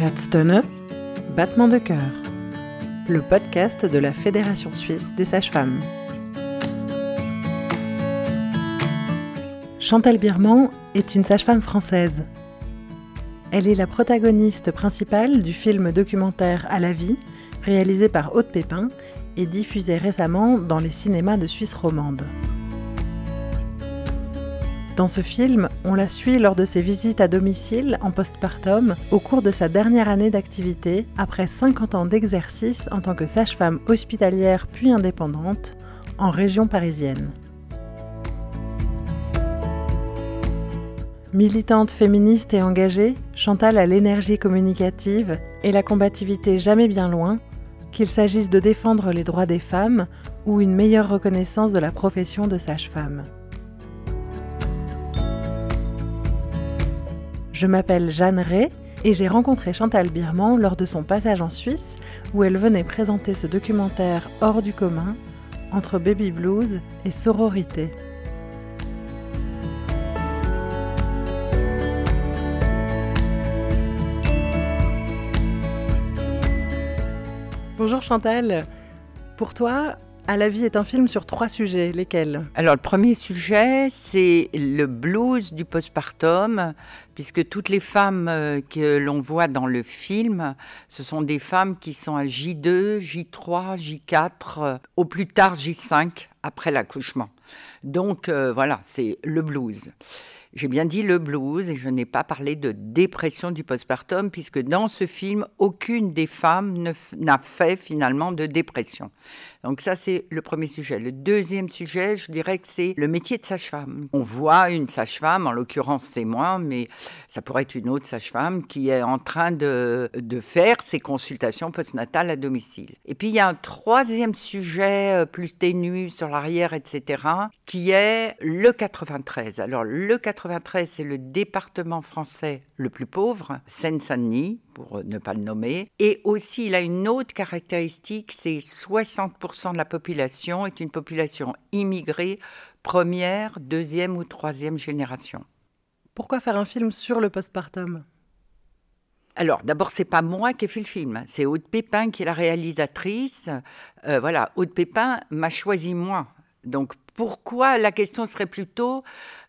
Herzdonne, battement de cœur, le podcast de la Fédération suisse des sages-femmes. Chantal Birman est une sage-femme française. Elle est la protagoniste principale du film documentaire À la vie, réalisé par Haute Pépin et diffusé récemment dans les cinémas de Suisse romande. Dans ce film, on la suit lors de ses visites à domicile en postpartum au cours de sa dernière année d'activité, après 50 ans d'exercice en tant que sage-femme hospitalière puis indépendante en région parisienne. Militante féministe et engagée, Chantal a l'énergie communicative et la combativité jamais bien loin, qu'il s'agisse de défendre les droits des femmes ou une meilleure reconnaissance de la profession de sage-femme. Je m'appelle Jeanne Ray et j'ai rencontré Chantal Birman lors de son passage en Suisse où elle venait présenter ce documentaire hors du commun entre baby blues et sororité. Bonjour Chantal. Pour toi, à la vie est un film sur trois sujets. Lesquels? Alors, le premier sujet, c'est le blues du postpartum, puisque toutes les femmes euh, que l'on voit dans le film, ce sont des femmes qui sont à J2, J3, J4, au plus tard J5 après l'accouchement. Donc, euh, voilà, c'est le blues. J'ai bien dit le blues et je n'ai pas parlé de dépression du postpartum puisque dans ce film, aucune des femmes n'a fait finalement de dépression. Donc ça, c'est le premier sujet. Le deuxième sujet, je dirais que c'est le métier de sage-femme. On voit une sage-femme, en l'occurrence c'est moi, mais ça pourrait être une autre sage-femme qui est en train de, de faire ses consultations postnatales à domicile. Et puis il y a un troisième sujet euh, plus ténu sur l'arrière, etc., qui est le 93. Alors le 93, c'est le département français le plus pauvre, Seine-Saint-Denis, pour ne pas le nommer. Et aussi, il a une autre caractéristique, c'est 60% de la population est une population immigrée, première, deuxième ou troisième génération. Pourquoi faire un film sur le postpartum? Alors, d'abord, c'est pas moi qui ai fait le film, c'est Aude Pépin qui est la réalisatrice. Euh, voilà, Aude Pépin m'a choisi moi. Donc, pourquoi la question serait plutôt,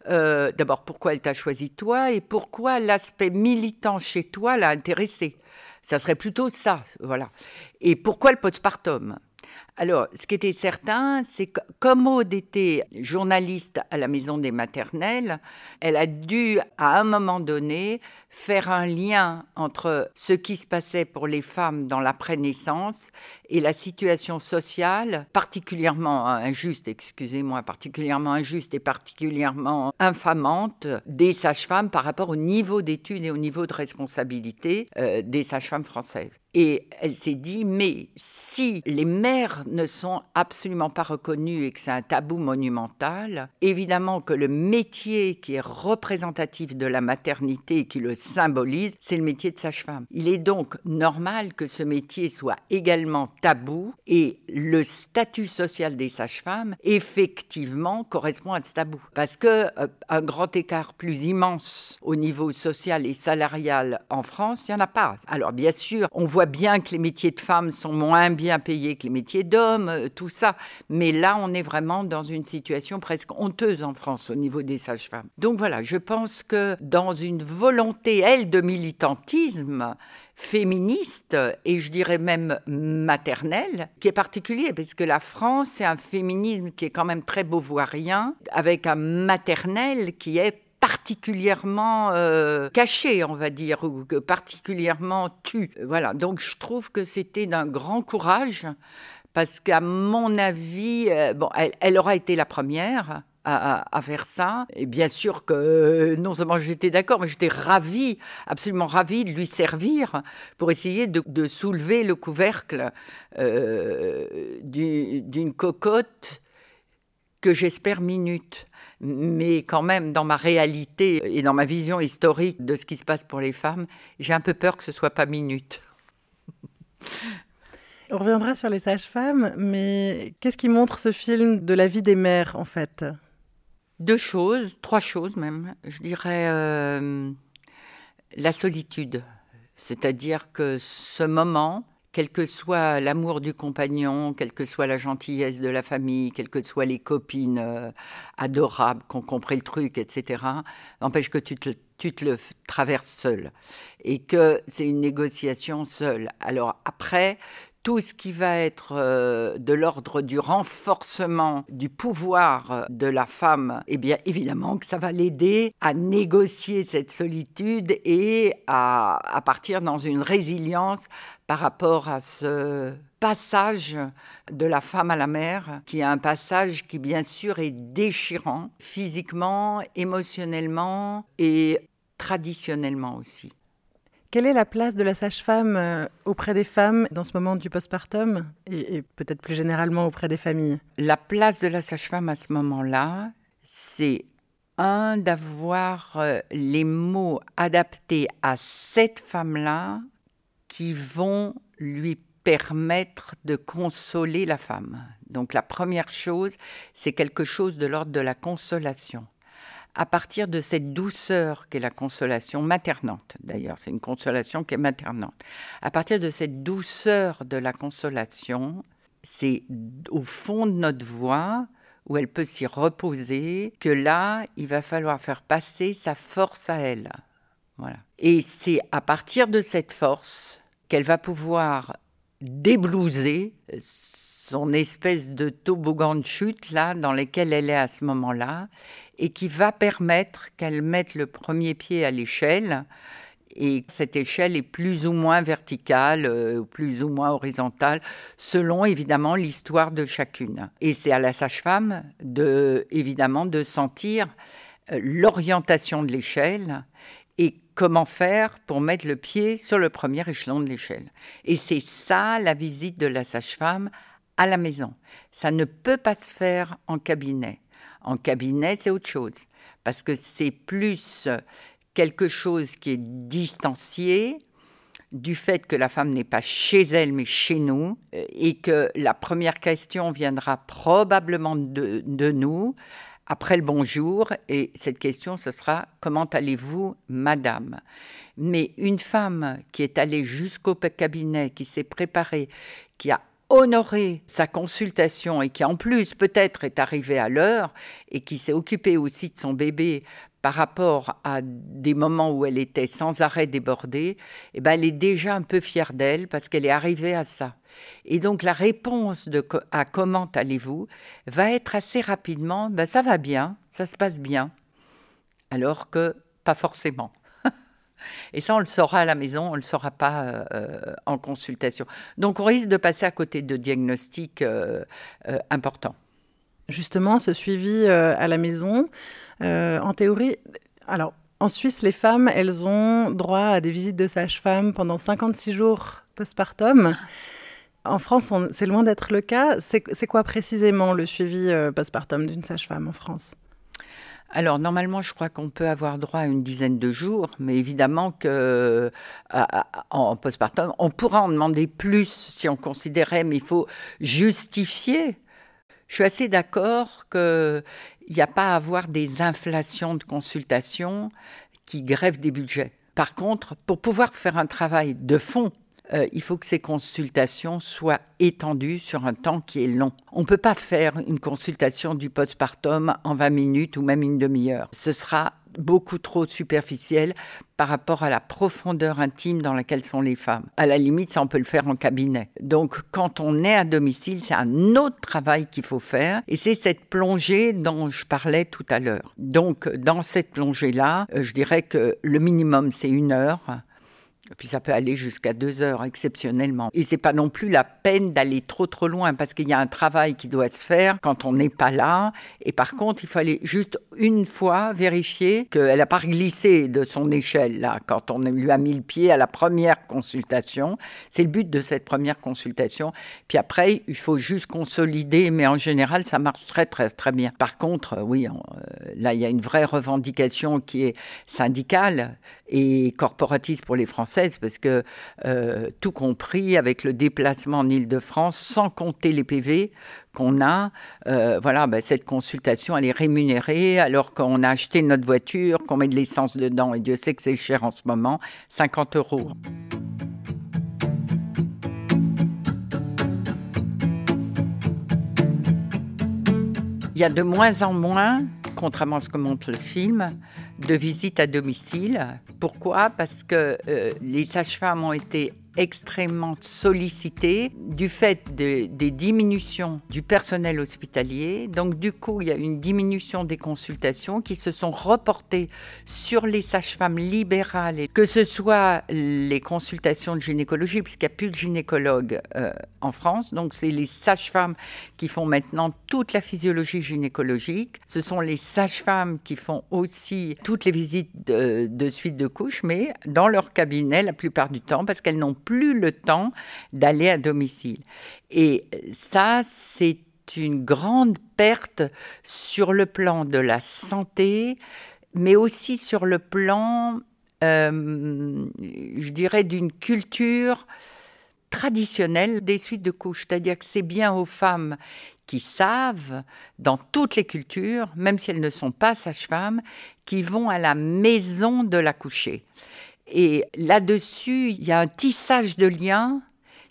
euh, d'abord, pourquoi elle t'a choisi toi et pourquoi l'aspect militant chez toi l'a intéressé Ça serait plutôt ça, voilà. Et pourquoi le postpartum? Alors, ce qui était certain, c'est que comme Aude était journaliste à la Maison des Maternelles, elle a dû, à un moment donné, faire un lien entre ce qui se passait pour les femmes dans l'après-naissance et la situation sociale particulièrement injuste, excusez-moi, particulièrement injuste et particulièrement infamante des sages-femmes par rapport au niveau d'études et au niveau de responsabilité euh, des sages-femmes françaises. Et elle s'est dit, mais si les mères ne sont absolument pas reconnues et que c'est un tabou monumental, évidemment que le métier qui est représentatif de la maternité et qui le symbolise, c'est le métier de sage-femme. Il est donc normal que ce métier soit également tabou et le statut social des sages-femmes, effectivement, correspond à ce tabou. Parce que euh, un grand écart plus immense au niveau social et salarial en France, il n'y en a pas. Alors, bien sûr, on voit bien que les métiers de femmes sont moins bien payés que les métiers d'hommes, euh, tout ça. Mais là, on est vraiment dans une situation presque honteuse en France au niveau des sages-femmes. Donc voilà, je pense que dans une volonté, elle, de militantisme, féministe et je dirais même maternel, qui est particulier parce que la France, c'est un féminisme qui est quand même très beauvoirien, avec un maternel qui est particulièrement euh, caché, on va dire, ou particulièrement tu. Voilà, donc je trouve que c'était d'un grand courage, parce qu'à mon avis, euh, bon, elle, aura été la première, à, faire ça. Et bien sûr que euh, non seulement j'étais d'accord, mais j'étais ravie, absolument ravie de lui servir pour essayer de, soulever le couvercle d'une cocotte que j'espère minute mais quand même dans ma réalité et dans ma vision historique de ce qui se passe pour les femmes, j'ai un peu peur que ce soit pas minute. On reviendra sur les sages-femmes, mais qu'est-ce qui montre ce film de la vie des mères en fait? Deux choses, trois choses même. Je dirais euh, la solitude. C'est-à-dire que ce moment, quel que soit l'amour du compagnon, quelle que soit la gentillesse de la famille, quelles que soient les copines euh, adorables qui ont compris le truc, etc., n'empêche que tu te, tu te le traverses seul et que c'est une négociation seule. Alors après, tout ce qui va être euh, de l'ordre du renforcement du pouvoir de la femme, eh bien évidemment que ça va l'aider à négocier cette solitude et à partir dans une résilience par rapport à ce passage de la femme à la mère, qui est un passage qui bien sûr est déchirant physiquement, émotionnellement et traditionnellement aussi. Quelle est la place de la sage-femme euh, auprès des femmes dans ce moment du postpartum et, peut-être plus généralement auprès des familles? La place de la sage-femme à ce moment-là, c'est un d'avoir euh, les mots adaptés à cette femme-là qui vont lui permettre de consoler la femme. Donc la première chose, c'est quelque chose de l'ordre de la consolation à partir de cette douceur qu'est la consolation maternante, d'ailleurs, c'est une consolation qui est maternante. À partir de cette douceur de la consolation, c'est au fond de notre voix où elle peut s'y reposer que là, il va falloir faire passer sa force à elle. Voilà. Et c'est à partir de cette force qu'elle va pouvoir déblouser son espèce de toboggan de chute là dans lequel elle est à ce moment-là et qui va permettre qu'elle mette le premier pied à l'échelle et cette échelle est plus ou moins verticale, euh, plus ou moins horizontale, selon évidemment l'histoire de chacune. Et c'est à la sage-femme de évidemment de sentir euh, l'orientation de l'échelle et comment faire pour mettre le pied sur le premier échelon de l'échelle. Et c'est ça la visite de la sage-femme à la maison. Ça ne peut pas se faire en cabinet. En cabinet, c'est autre chose, parce que c'est plus quelque chose qui est distancié du fait que la femme n'est pas chez elle, mais chez nous, et que la première question viendra probablement de, de nous après le bonjour, et cette question, ce sera comment allez-vous, madame? Mais une femme qui est allée jusqu'au cabinet, qui s'est préparée, qui a honorer sa consultation et qui en plus peut-être est arrivé à l'heure et qui s'est occupée aussi de son bébé par rapport à des moments où elle était sans arrêt débordée, eh ben elle est déjà un peu fière d'elle parce qu'elle est arrivée à ça. Et donc la réponse de, à comment allez-vous va être assez rapidement, ben ça va bien, ça se passe bien, alors que pas forcément. Et ça, on le saura à la maison, on ne le saura pas euh, euh, en consultation. Donc, on risque de passer à côté de diagnostics euh, importants. Justement, ce suivi à la maison, en théorie, alors en Suisse, les femmes, elles ont droit à des visites de sage-femme pendant 56 jours postpartum. En France, c'est loin d'être le cas. C'est quoi précisément le suivi postpartum d'une sage-femme en France? Alors normalement, je crois qu'on peut avoir droit à une dizaine de jours, mais évidemment que en postpartum, on pourra en demander plus si on considérait, mais il faut justifier. Je suis assez d'accord qu'il n'y a pas à avoir des inflations de consultation qui grèvent des budgets. Par contre, pour pouvoir faire un travail de fond euh, il faut que ces consultations soient étendues sur un temps qui est long. On ne peut pas faire une consultation du postpartum en 20 minutes ou même une demi-heure. Ce sera beaucoup trop superficiel par rapport à la profondeur intime dans laquelle sont les femmes. À la limite, ça, on peut le faire en cabinet. Donc, quand on est à domicile, c'est un autre travail qu'il faut faire et c'est cette plongée dont je parlais tout à l'heure. Donc, dans cette plongée-là, euh, je dirais que le minimum, c'est une heure puis ça peut aller jusqu'à deux heures exceptionnellement. Et c'est pas non plus la peine d'aller trop trop loin parce qu'il y a un travail qui doit se faire quand on n'est pas là. Et par contre, il faut aller juste une fois vérifier qu'elle n'a pas glissé de son échelle là quand on lui a mis le pied à la première consultation. C'est le but de cette première consultation. Puis après, il faut juste consolider, mais en général, ça marche très très très bien. Par contre, oui, euh, là il y a une vraie revendication qui est syndicale et corporatiste pour les Françaises, parce que euh, tout compris avec le déplacement en Ile-de-France, sans compter les PV, qu'on a, euh, voilà, ben, cette consultation, elle est rémunérée alors qu'on a acheté notre voiture, qu'on met de l'essence dedans, et Dieu sait que c'est cher en ce moment, 50 euros. Il y a de moins en moins, contrairement à ce que montre le film, de visites à domicile. Pourquoi? Parce que euh, les sages-femmes ont été extrêmement sollicité du fait des diminutions du personnel hospitalier. Donc du coup, il y a une diminution des consultations qui se sont reportées sur les sages-femmes libérales, que ce soit les consultations de gynécologie, puisqu'il n'y a plus de gynécologues euh, en France. Donc c'est les sages-femmes qui font maintenant toute la physiologie gynécologique. Ce sont les sages-femmes qui font aussi toutes les visites de, suite de couches, mais dans leur cabinet la plupart du temps, parce qu'elles n'ont plus le temps d'aller à domicile. Et ça, c'est une grande perte sur le plan de la santé, mais aussi sur le plan, euh, je dirais, d'une culture traditionnelle des suites de couches. C'est-à-dire que c'est bien aux femmes qui savent, dans toutes les cultures, même si elles ne sont pas sages-femmes, qui vont à la maison de l'accoucher. Et là-dessus, il y a un tissage de liens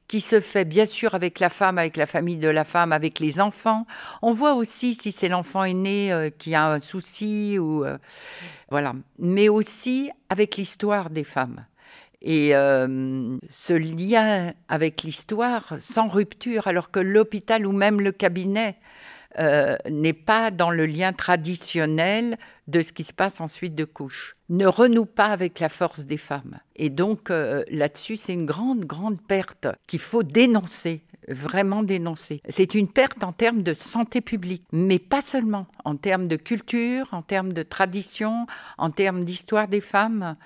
qui se fait bien sûr avec la femme, avec la famille de la femme, avec les enfants. On voit aussi si c'est l'enfant aîné euh, qui a un souci ou euh, voilà, mais aussi avec l'histoire des femmes. Et euh, ce lien avec l'histoire sans rupture, alors que l'hôpital ou même le cabinet euh, n'est pas dans le lien traditionnel de ce qui se passe ensuite de couche, ne renoue pas avec la force des femmes. Et donc euh, là-dessus, c'est une grande, grande perte qu'il faut dénoncer vraiment dénoncer. C'est une perte en termes de santé publique, mais pas seulement, en termes de culture, en termes de tradition, en termes d'histoire des femmes.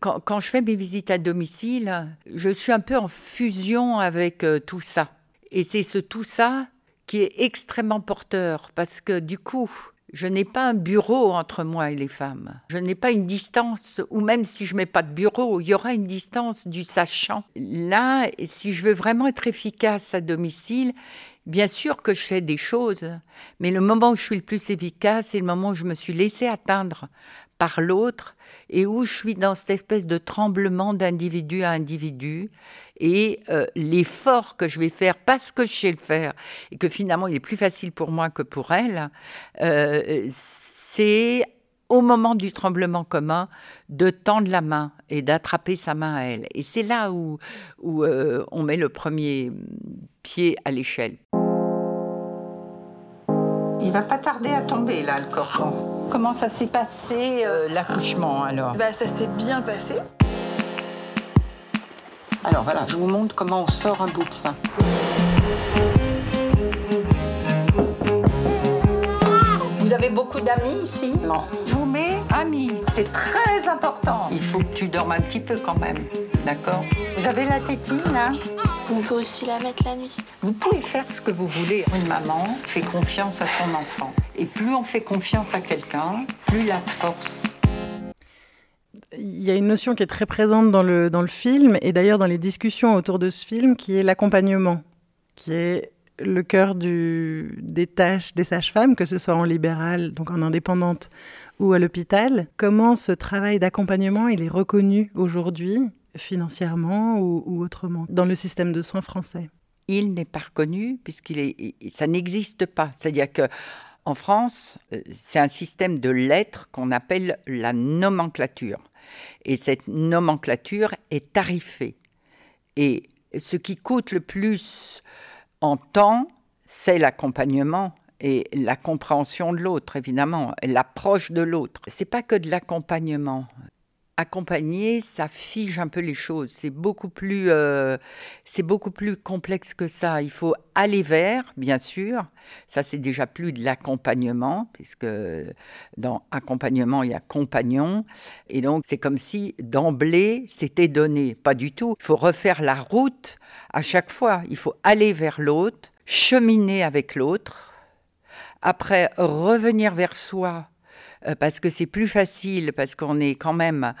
Quand, je fais mes visites à domicile, je suis un peu en fusion avec euh, tout ça. Et c'est ce tout ça qui est extrêmement porteur parce que du coup, je n'ai pas un bureau entre moi et les femmes. Je n'ai pas une distance, ou même si je mets pas de bureau, il y aura une distance du sachant. Là, si je veux vraiment être efficace à domicile, bien sûr que je fais des choses, mais le moment où je suis le plus efficace, c'est le moment où je me suis laissé atteindre par l'autre et où je suis dans cette espèce de tremblement d'individu à individu et euh, l'effort que je vais faire parce que je sais le faire et que finalement il est plus facile pour moi que pour elle, euh, c'est au moment du tremblement commun de tendre la main et d'attraper sa main à elle. Et c'est là où, où euh, on met le premier pied à l'échelle. Il va pas tarder à tomber là le cordon. Comment ça s'est passé l'accouchement alors? Bah, Ça s'est bien passé. Alors voilà, je vous montre comment on sort un bout de sein. Avez beaucoup d'amis ici Non. Je vous mets amis. C'est très important. Il faut que tu dormes un petit peu quand même. D'accord Vous avez la tétine là Vous pouvez aussi la mettre la nuit. Vous pouvez faire ce que vous voulez. Une maman fait confiance à son enfant. Et plus on fait confiance à quelqu'un, plus il a de force il y a une notion qui est très présente dans le, dans le film, et d'ailleurs dans les discussions autour de ce film, qui est l'accompagnement, qui est le cœur du, des tâches des sages-femmes, que ce soit en libéral, donc en indépendante, ou à l'hôpital. Comment ce travail d'accompagnement, il est reconnu aujourd'hui, financièrement ou, ou, autrement, dans le système de soins français? Il n'est pas reconnu, puisqu'il est, ça n'existe pas. C'est-à-dire que en France, euh, c'est un système de lettres qu'on appelle la nomenclature. Et cette nomenclature est tarifée. Et ce qui coûte le plus en temps, c'est l'accompagnement et la compréhension de l'autre, évidemment, l'approche de l'autre. C'est pas que de l'accompagnement accompagner, ça fige un peu les choses. C'est beaucoup plus, euh, c'est beaucoup plus complexe que ça. Il faut aller vers, bien sûr. Ça, c'est déjà plus de l'accompagnement, puisque dans accompagnement, il y a compagnon. Et donc, c'est comme si d'emblée, c'était donné. Pas du tout. Il faut refaire la route à chaque fois. Il faut aller vers l'autre, cheminer avec l'autre. Après, revenir vers soi parce que c'est plus facile, parce qu'on est quand même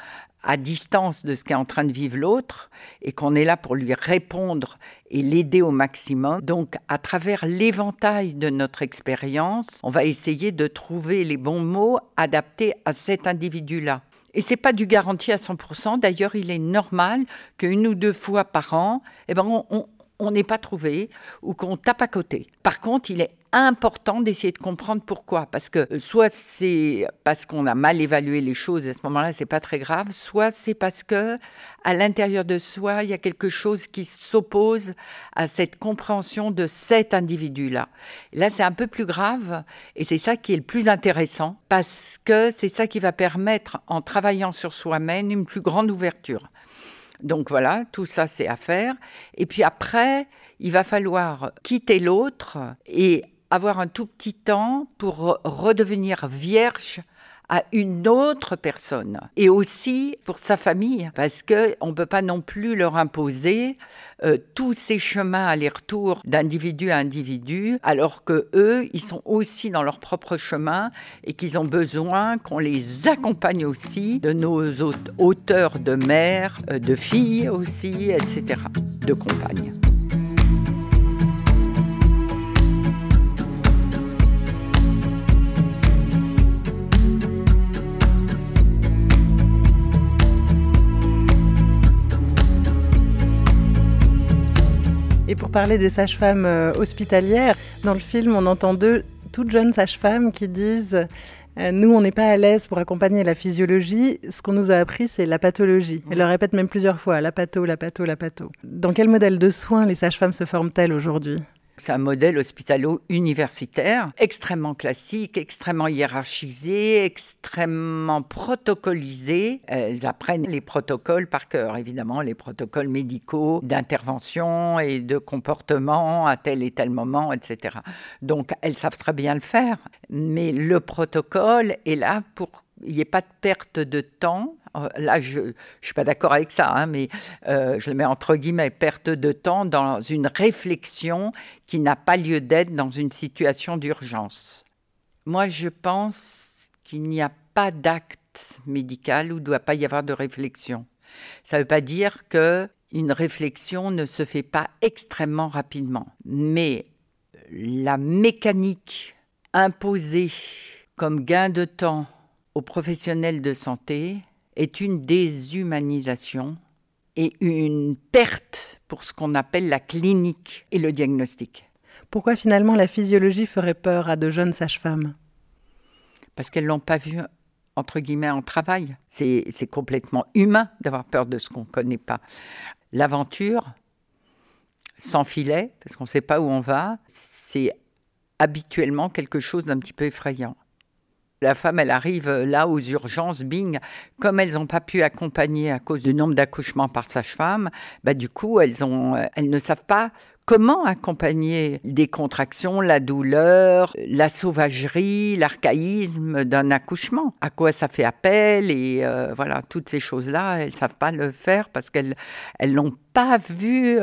à distance de ce qu'est en train de vivre l'autre et qu'on est là pour lui répondre et l'aider au maximum. Donc, à travers l'éventail de notre expérience, on va essayer de trouver les bons mots adaptés à cet individu-là. Et c'est pas du garanti à 100%. D'ailleurs, il est normal qu'une ou deux fois par an, eh ben, on n'est pas trouvé ou qu'on tape à côté. Par contre, il est important d'essayer de comprendre pourquoi. Parce que euh, soit c'est parce qu'on a mal évalué les choses, à ce moment-là, c'est pas très grave, soit c'est parce que à l'intérieur de soi, il y a quelque chose qui s'oppose à cette compréhension de cet individu-là. Là, c'est un peu plus grave, et c'est ça qui est le plus intéressant, parce que c'est ça qui va permettre, en travaillant sur soi-même, une plus grande ouverture. Donc voilà, tout ça c'est à faire. Et puis après, il va falloir quitter l'autre et avoir un tout petit temps pour redevenir vierge à une autre personne. Et aussi pour sa famille parce que on peut pas non plus leur imposer euh, tous ces chemins aller-retour d'individu à individu alors que eux ils sont aussi dans leur propre chemin et qu'ils ont besoin qu'on les accompagne aussi de nos auteurs de mères euh, de filles aussi etc de compagnes Et pour parler des sages-femmes euh, hospitalières, dans le film, on entend deux toutes jeunes sages-femmes qui disent euh, nous, on n'est pas à l'aise pour accompagner la physiologie. Ce qu'on nous a appris, c'est la pathologie. Elles le répètent même plusieurs fois la patho, la patho, la patho. Dans quel modèle de soins les sages-femmes se forment-elles aujourd'hui? C'est un modèle hospitalo-universitaire extrêmement classique, extrêmement hiérarchisé, extrêmement protocolisé. Elles apprennent les protocoles par cœur, évidemment, les protocoles médicaux d'intervention et de comportement à tel et tel moment, etc. Donc, elles savent très bien le faire, mais le protocole est là pour qu'il n'y ait pas de perte de temps là, je ne suis pas d'accord avec ça, hein, mais euh, je le mets entre guillemets, perte de temps dans une réflexion qui n'a pas lieu d'être dans une situation d'urgence. Moi, je pense qu'il n'y a pas d'acte médical où il ne doit pas y avoir de réflexion. Ça ne veut pas dire que une réflexion ne se fait pas extrêmement rapidement, mais la mécanique imposée comme gain de temps aux professionnels de santé est une déshumanisation et une perte pour ce qu'on appelle la clinique et le diagnostic. Pourquoi finalement la physiologie ferait peur à de jeunes sages-femmes? Parce qu'elles ne l'ont pas vu entre guillemets en travail. C'est complètement humain d'avoir peur de ce qu'on ne connaît pas. L'aventure, sans filet, parce qu'on ne sait pas où on va, c'est habituellement quelque chose d'un petit peu effrayant. La femme, elle arrive euh, là aux urgences, bing, comme elles n'ont pas pu accompagner à cause du nombre d'accouchements par sage-femme, bah, du coup, elles, ont, euh, elles ne savent pas comment accompagner des contractions, la douleur, la sauvagerie, l'archaïsme d'un accouchement. À quoi ça fait appel et euh, voilà toutes ces choses-là, elles savent pas le faire parce qu'elles elles l'ont pas vu.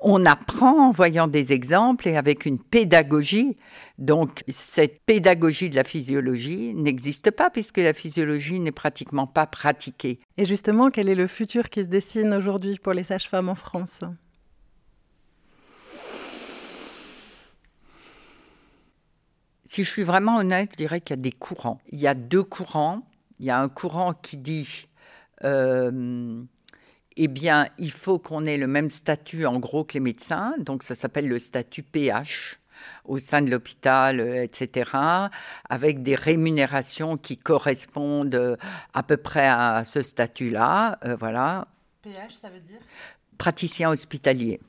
On apprend en voyant des exemples et avec une pédagogie. Donc cette pédagogie de la physiologie n'existe pas puisque la physiologie n'est pratiquement pas pratiquée. Et justement, quel est le futur qui se dessine aujourd'hui pour les sages-femmes en France? Si je suis vraiment honnête, je dirais qu'il y a des courants. Il y a deux courants. Il y a un courant qui dit, euh, eh bien, il faut qu'on ait le même statut en gros que les médecins. Donc, ça s'appelle le statut PH au sein de l'hôpital, euh, etc., avec des rémunérations qui correspondent euh, à peu près à ce statut-là. voilà. PH, ça veut dire? Praticien hospitalier.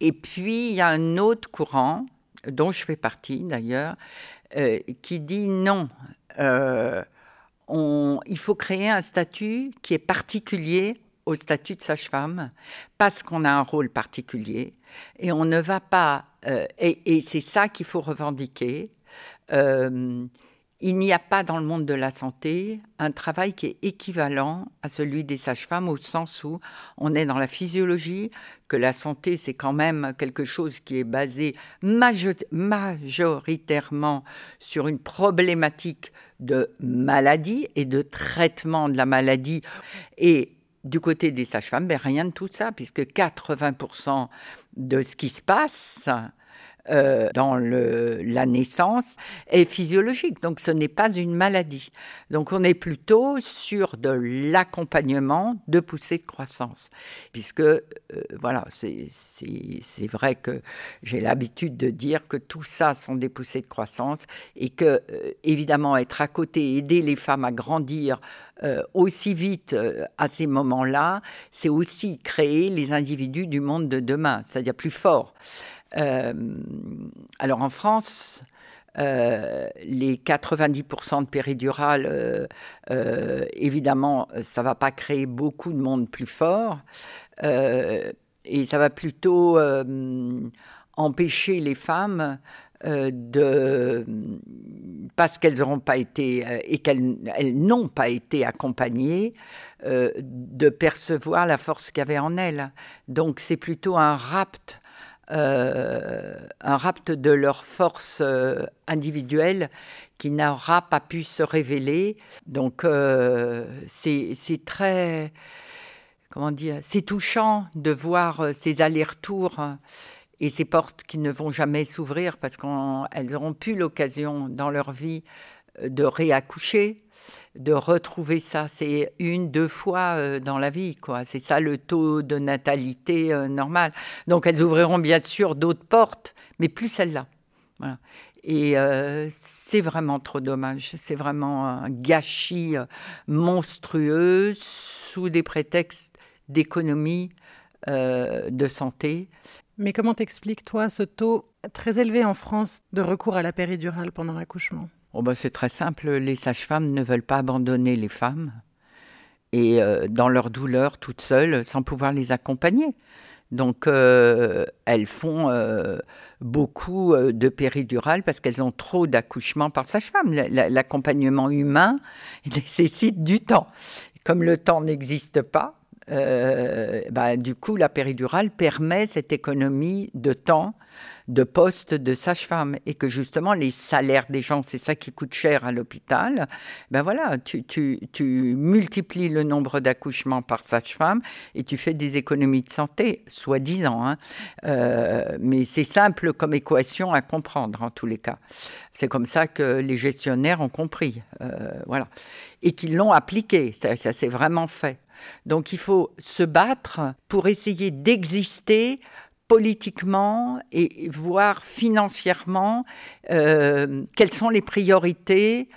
Et puis, il y a un autre courant dont je fais partie d'ailleurs, euh, qui dit non, euh, il faut créer un statut qui est particulier au statut de sage-femme parce qu'on a un rôle particulier et on ne va pas, euh, et, c'est ça qu'il faut revendiquer, il n'y a pas dans le monde de la santé un travail qui est équivalent à celui des sages-femmes au sens où on est dans la physiologie, que la santé c'est quand même quelque chose qui est basé majoritairement sur une problématique de maladie et de traitement de la maladie. Et du côté des sages-femmes, ben rien de tout ça, puisque 80% de ce qui se passe euh, dans la naissance est physiologique, donc ce n'est pas une maladie. Donc on est plutôt sur de l'accompagnement de poussée de croissance, puisque euh, voilà, c'est vrai que j'ai l'habitude de dire que tout ça sont des poussées de croissance et que euh, évidemment être à côté, aider les femmes à grandir aussi vite à ces moments-là, c'est aussi créer les individus du monde de demain, c'est-à-dire plus forts. Euh, alors en France, euh, les 90% de péridurale, euh, évidemment, ça va pas créer beaucoup de monde plus fort, et ça va plutôt empêcher les femmes de parce qu'elles n'auront pas été et qu'elles n'ont pas été accompagnées de percevoir la force qu'il y avait en elles. Donc c'est plutôt un rapt euh, un rapt de leur force euh, individuelle qui n'aura pas pu se révéler. Donc euh, c'est très, comment dire, c'est touchant de voir ces allers-retours et ces portes qui ne vont jamais s'ouvrir parce qu'elles auront plus l'occasion dans leur vie de réaccoucher, de retrouver ça. C'est une, deux fois euh, dans la vie, quoi. C'est ça le taux de natalité euh, normal. Donc elles ouvriront bien sûr d'autres portes, mais plus celle-là. Voilà. Et euh, c'est vraiment trop dommage. C'est vraiment un gâchis monstrueux sous des prétextes d'économie, de santé. Mais comment t'expliques, toi, ce taux très élevé en France de recours à la péridurale pendant l'accouchement? Oh bah, c'est très simple, les sages-femmes ne veulent pas abandonner les femmes et euh, dans leur douleur toutes seules sans pouvoir les accompagner. Donc euh, elles font euh, beaucoup de péridurale parce qu'elles ont trop d'accouchements par sage-femme. L'accompagnement humain nécessite du temps. Comme le temps n'existe pas, bah, du coup la péridurale permet cette économie de temps de postes de sage-femme et que justement les salaires des gens, c'est ça qui coûte cher à l'hôpital, ben voilà, tu, multiplies le nombre d'accouchements par sage-femme et tu fais des économies de santé, soi-disant. Hein. Euh, mais c'est simple comme équation à comprendre en tous les cas. C'est comme ça que les gestionnaires ont compris, euh, voilà, et qu'ils l'ont appliqué. Ça s'est vraiment fait. Donc il faut se battre pour essayer d'exister politiquement et voire financièrement euh, quelles sont les priorités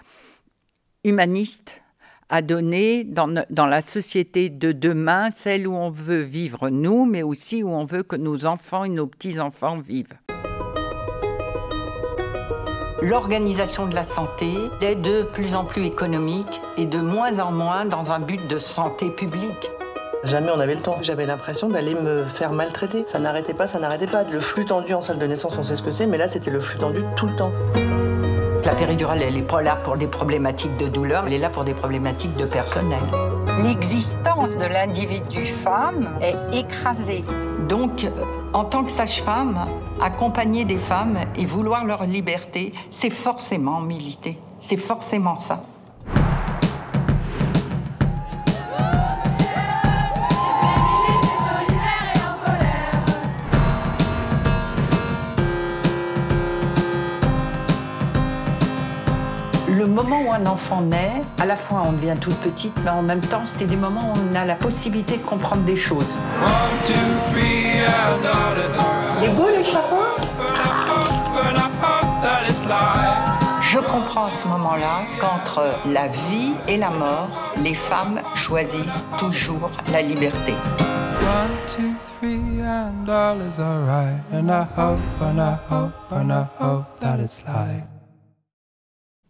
humanistes à donner dans, dans, la société de demain, celle où on veut vivre nous, mais aussi où on veut que nos enfants et nos petits-enfants vivent. L'organisation de la santé est de plus en plus économique et de moins en moins dans un but de santé publique. Jamais on avait le temps. J'avais l'impression d'aller me faire maltraiter. Ça n'arrêtait pas, ça n'arrêtait pas. Le flux tendu en salle de naissance, on sait ce que c'est, mais là c'était le flux tendu tout le temps. La péridurale, elle n'est pas là pour des problématiques de douleur, elle est là pour des problématiques de personnel. L'existence de l'individu femme est écrasée. Donc, en tant que sage-femme, accompagner des femmes et vouloir leur liberté, c'est forcément militer. C'est forcément ça. moment où un enfant naît, à la fois on devient toute petite, mais en même temps, c'est des moments où on a la possibilité de comprendre des choses. Les beaux les chapeaux Je comprends à ce moment-là qu'entre la vie et la mort, les femmes choisissent toujours la liberté.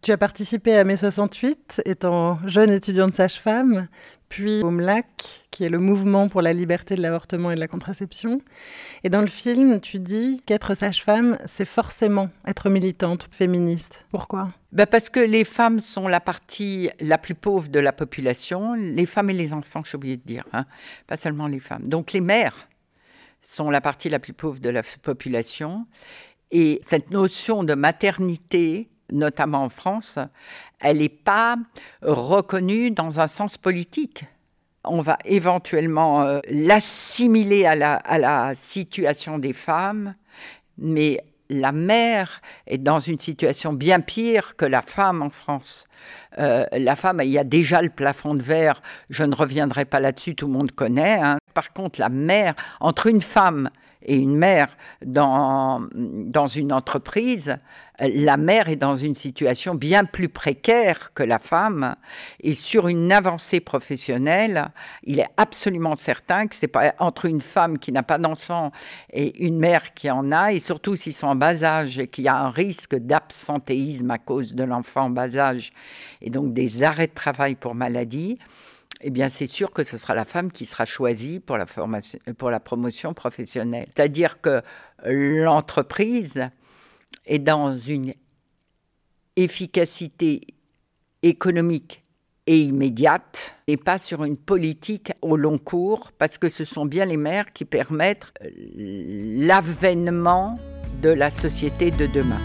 Tu as participé à Mai 68, étant jeune étudiante sage-femme, puis au MLAC, qui est le mouvement pour la liberté de l'avortement et de la contraception. Et dans le film, tu dis qu'être sage-femme, c'est forcément être militante, féministe. Pourquoi? Ben Parce que les femmes sont la partie la plus pauvre de la population, les femmes et les enfants, j'ai oublié de dire, hein. pas seulement les femmes. Donc les mères sont la partie la plus pauvre de la population. Et cette notion de maternité, notamment en France, elle n'est pas reconnue dans un sens politique. On va éventuellement euh, l'assimiler à la, situation des femmes, mais la mère est dans une situation bien pire que la femme en France. Euh, la femme, il y a déjà le plafond de verre, je ne reviendrai pas là-dessus, tout le monde connaît. Hein. Par contre, la mère, entre une femme et une mère dans, dans une entreprise, la mère est dans une situation bien plus précaire que la femme. Et sur une avancée professionnelle, il est absolument certain que c'est pas entre une femme qui n'a pas d'enfant et une mère qui en a, et surtout s'ils sont en bas âge et qu'il y a un risque d'absentéisme à cause de l'enfant en bas âge, et donc des arrêts de travail pour maladie eh bien, c'est sûr que ce sera la femme qui sera choisie pour la, formation, pour la promotion professionnelle. C'est-à-dire que l'entreprise est dans une efficacité économique et immédiate et pas sur une politique au long cours parce que ce sont bien les mères qui permettent l'avènement de la société de demain.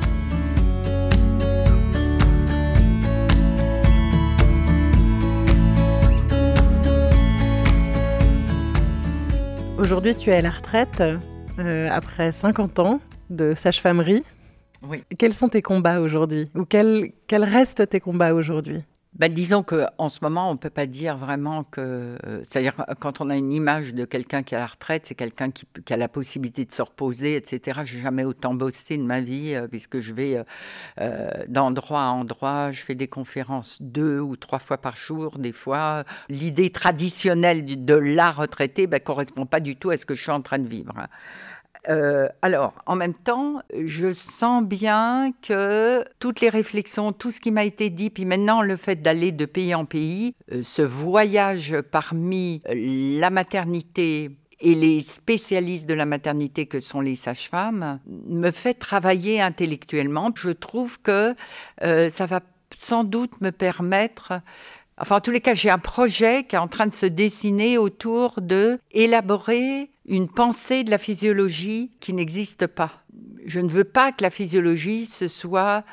Aujourd'hui, tu es à la retraite euh, après 50 ans de sage-famerie. Oui. Quels sont tes combats aujourd'hui? Ou quels, quels restent tes combats aujourd'hui? Bah, disons qu'en ce moment, on ne peut pas dire vraiment que. Euh, c'est-à-dire, quand on a une image de quelqu'un qui est à la retraite, c'est quelqu'un qui, qui, a la possibilité de se reposer, etc. Je n'ai jamais autant bossé de ma vie, euh, puisque je vais euh, d'endroit à endroit, je fais des conférences deux ou trois fois par jour, des fois. L'idée traditionnelle de la retraité ne bah, correspond pas du tout à ce que je suis en train de vivre. Euh, alors, en même temps, je sens bien que toutes les réflexions, tout ce qui m'a été dit, puis maintenant le fait d'aller de pays en pays, euh, ce voyage parmi la maternité et les spécialistes de la maternité que sont les sages-femmes, me fait travailler intellectuellement. Je trouve que euh, ça va sans doute me permettre Enfin, en tous les cas, j'ai un projet qui est en train de se dessiner autour de élaborer une pensée de la physiologie qui n'existe pas. Je ne veux pas que la physiologie ce soit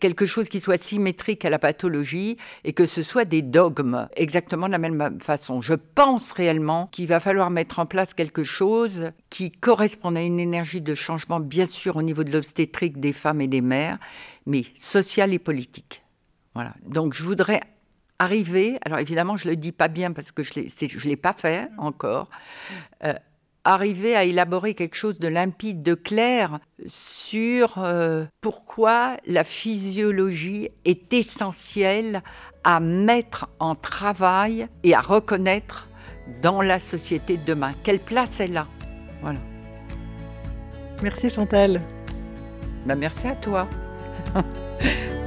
quelque chose qui soit symétrique à la pathologie et que ce soit des dogmes exactement de la même façon. Je pense réellement qu'il va falloir mettre en place quelque chose qui corresponde à une énergie de changement, bien sûr au niveau de l'obstétrique des femmes et des mères, mais sociale et politique. Voilà. Donc je voudrais arriver, alors évidemment je ne le dis pas bien parce que je ne l'ai pas fait encore, euh, arriver à élaborer quelque chose de limpide, de clair sur euh, pourquoi la physiologie est essentielle à mettre en travail et à reconnaître dans la société de demain. Quelle place elle a Voilà. Merci Chantal. Ben, merci à toi.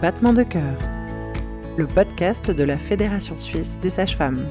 Battement de cœur, le podcast de la Fédération suisse des sages-femmes.